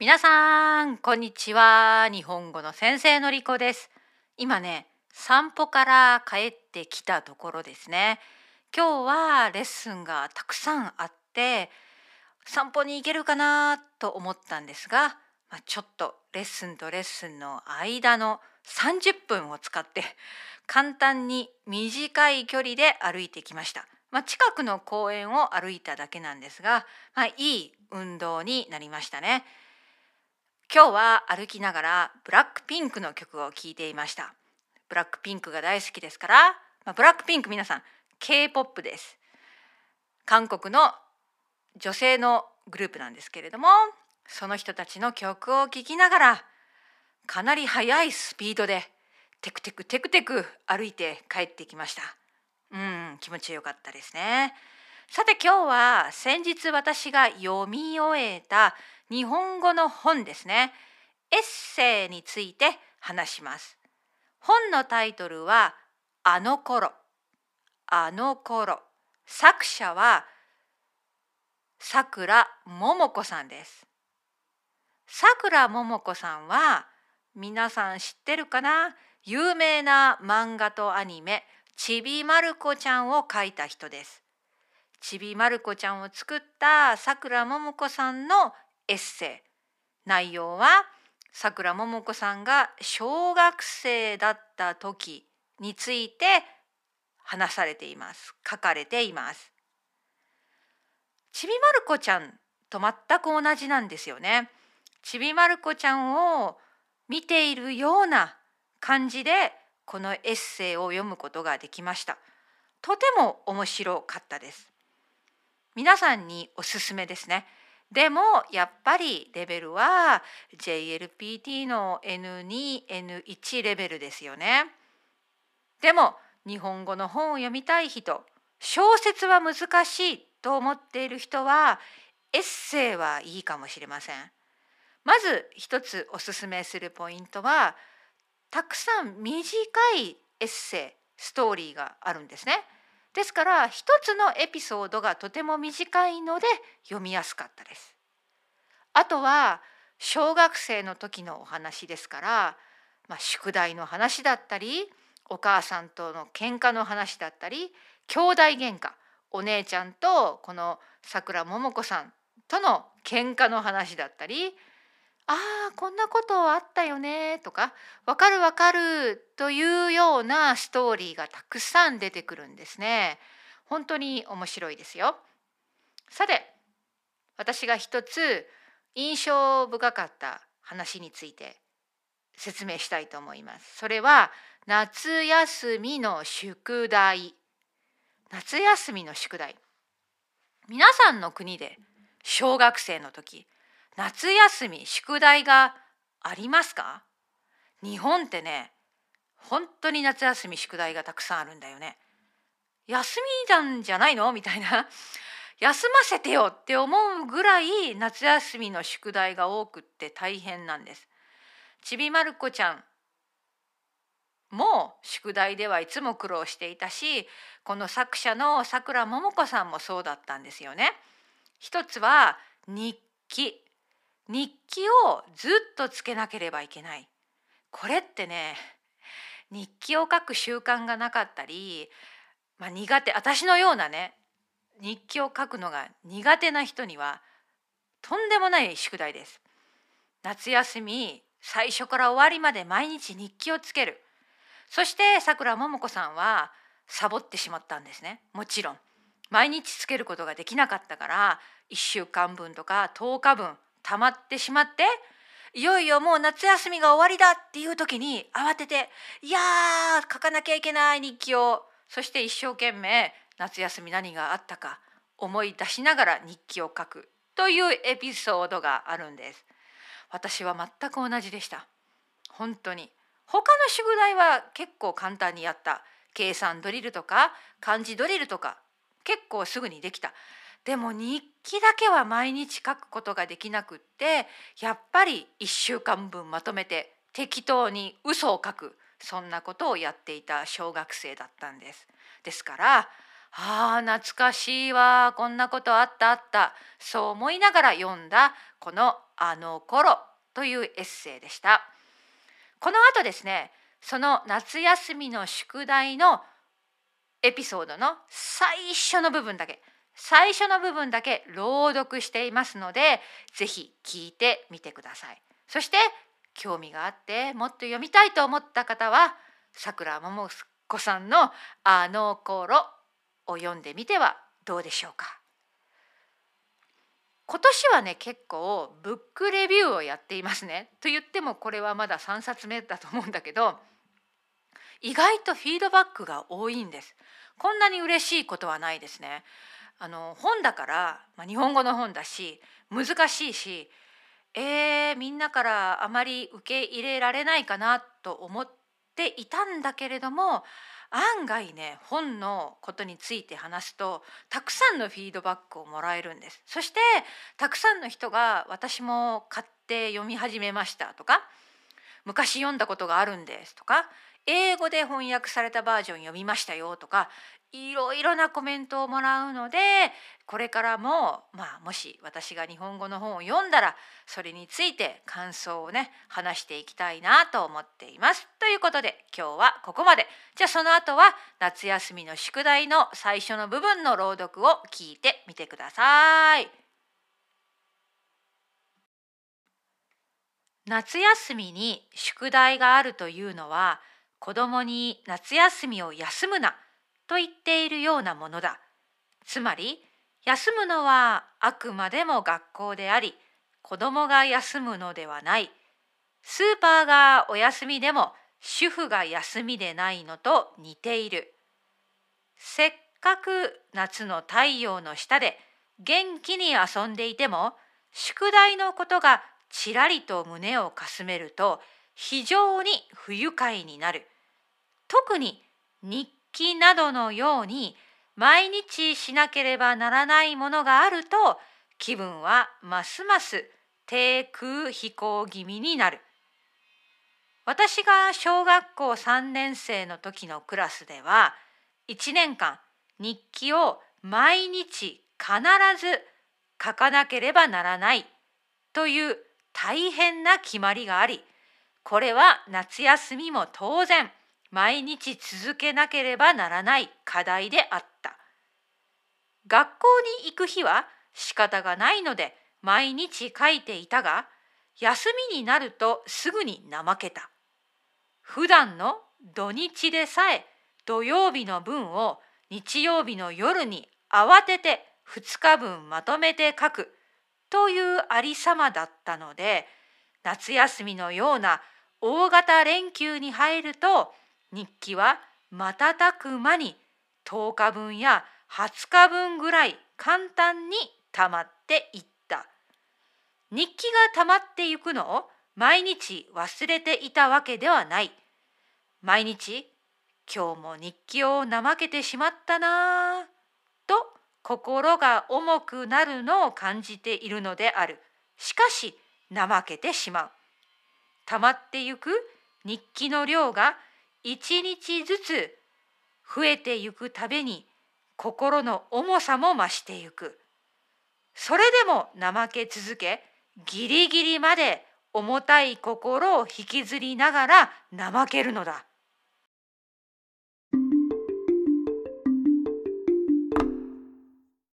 皆さんこんにちは日本語の先生のりこです今ね散歩から帰ってきたところですね今日はレッスンがたくさんあって散歩に行けるかなと思ったんですが、まあ、ちょっとレッスンとレッスンの間の30分を使って簡単に短い距離で歩いてきました。まあ、近くの公園を歩いただけなんですが、まあ、いい運動になりましたね。今日は歩きながらブラックピンクの曲を聴いていました。ブラックピンクが大好きですから、まあ、ブラックピンク皆さん K-POP です。韓国の女性のグループなんですけれどもその人たちの曲を聴きながらかなり速いスピードでテクテクテクテク歩いて帰ってきましたうん気持ちよかったですねさて今日は先日私が読み終えた日本語の本ですね。エッセイについて話します。本のタイトルはあの頃。あの頃。作者はさくらももこさんです。さくらももこさんは皆さん知ってるかな？有名な漫画とアニメちびまる子ちゃんを描いた人です。ちびまる子ちゃんを作ったさくらももこさんのエッセイ。内容はさくらももこさんが小学生だった時について話されています。書かれています。ちびまる子ちゃんと全く同じなんですよね。ちびまる子ちゃんを見ているような感じでこのエッセイを読むことができました。とても面白かったです。皆さんにおすすめですね。でもやっぱりレベルは JLPT の N2、N1 レベルですよね。でも日本語の本を読みたい人、小説は難しいと思っている人はエッセイはいいかもしれません。まず一つおすすめするポイントはたくさん短いエッセイストーリーがあるんですね。ですから一つのエピソードがとても短いので読みやすかったです。あとは小学生の時のお話ですから、まあ、宿題の話だったりお母さんとの喧嘩の話だったり兄弟喧嘩お姉ちゃんとこのさくらももこさんとの喧嘩の話だったりああこんなことあったよねとかわかるわかるというようなストーリーがたくさん出てくるんですね。本当に面白いですよ。さて私が一つ印象深かった話について説明したいと思います。それは夏休みの宿題。夏休みの宿題。皆さんの国で小学生の時夏休み宿題がありますか？日本ってね本当に夏休み宿題がたくさんあるんだよね。休みなんじゃないの？みたいな 休ませてよって思うぐらい夏休みの宿題が多くって大変なんです。ちびまる子ちゃんも宿題ではいつも苦労していたしこの作者のさくらももこさんもそうだったんですよね。一つは日記日記をずっとつけなければいけない。これってね日記を書く習慣がなかったり、まあ、苦手私のようなね日記を書くのが苦手な人にはとんでもない宿題です。夏休み最初から終わりまで毎日日記をつける。そしてさくらももこさんはサボってしまったんですね。もちろん。毎日つけることができなかったから1週間分とか10日分溜まってしまっていよいよもう夏休みが終わりだっていう時に慌てていやー書かなきゃいけない日記をそして一生懸命夏休み何があったか思い出しながら日記を書くというエピソードがあるんです。私は全く同じでした。本当に他の宿題は結構簡単にやった計算ドリルとか漢字ドリルとか結構すぐにできたでも日記だけは毎日書くことができなくってやっぱり1週間分まとめて適当に嘘を書くそんなことをやっていた小学生だったんです。ですからああ懐かしいわこんなことあったあったそう思いながら読んだこの「あの頃」というエッセイでした。この後ですねその夏休みの宿題のエピソードの最初の部分だけ最初の部分だけ朗読していますので是非聞いてみてください。そして興味があってもっと読みたいと思った方はさくらももこさんの「あの頃」を読んでみてはどうでしょうか。今年はね結構ブックレビューをやっていますね。と言ってもこれはまだ3冊目だと思うんだけど意外とフィードバックが多いんです。こんなに嬉しいことはないですね。あの本だから、まあ、日本語の本だし難しいしえー、みんなからあまり受け入れられないかなと思っていたんだけれども案外ね本のことについて話すとたくさんのフィードバックをもらえるんです。そしてたくさんの人が私も買って読み始めましたとか昔読んだことがあるんですとか英語で翻訳されたバージョン読みましたよとかいろいろなコメントをもらうのでこれからも、まあ、もし私が日本語の本を読んだらそれについて感想をね話していきたいなと思っています。ということで今日はここまで。じゃあその後は夏休みの宿題の最初の部分の朗読を聞いてみてください。夏休みに宿題があるというのは子供に夏休みを休むなと言っているようなものだ。つまり休むのはあくまでも学校であり子供が休むのではない。スーパーがお休みでも主婦が休みでないのと似ている。せっかく夏の太陽の下で元気に遊んでいても宿題のことがちらりと胸をかすめると非常に不愉快になる。特に日記などのように毎日しなければならないものがあると気分はますます低空飛行気味になる。私が小学校3年生の時のクラスでは1年間日記を毎日必ず書かなければならないという大変な決まりがありこれは夏休みも当然毎日続けなければならない課題であった。学校に行く日は仕方がないので毎日書いていたが休みになるとすぐに怠けた。普段の土日でさえ土曜日の分を日曜日の夜に慌てて2日分まとめて書くというありさまだったので夏休みのような大型連休に入ると日記は瞬く間に10日分や20日分ぐらい簡単に溜まっていった。日記が溜まっていくのを毎日忘れていたわけではない。毎日今日も日記を怠けてしまったなぁと心が重くなるのを感じているのである。しかし怠けてしまう。溜まってゆく日記の量が一日ずつ増えてゆくたびに心の重さも増してゆく。それでも怠け続けギリギリまで重たい心を引きずりながら怠けるのだ。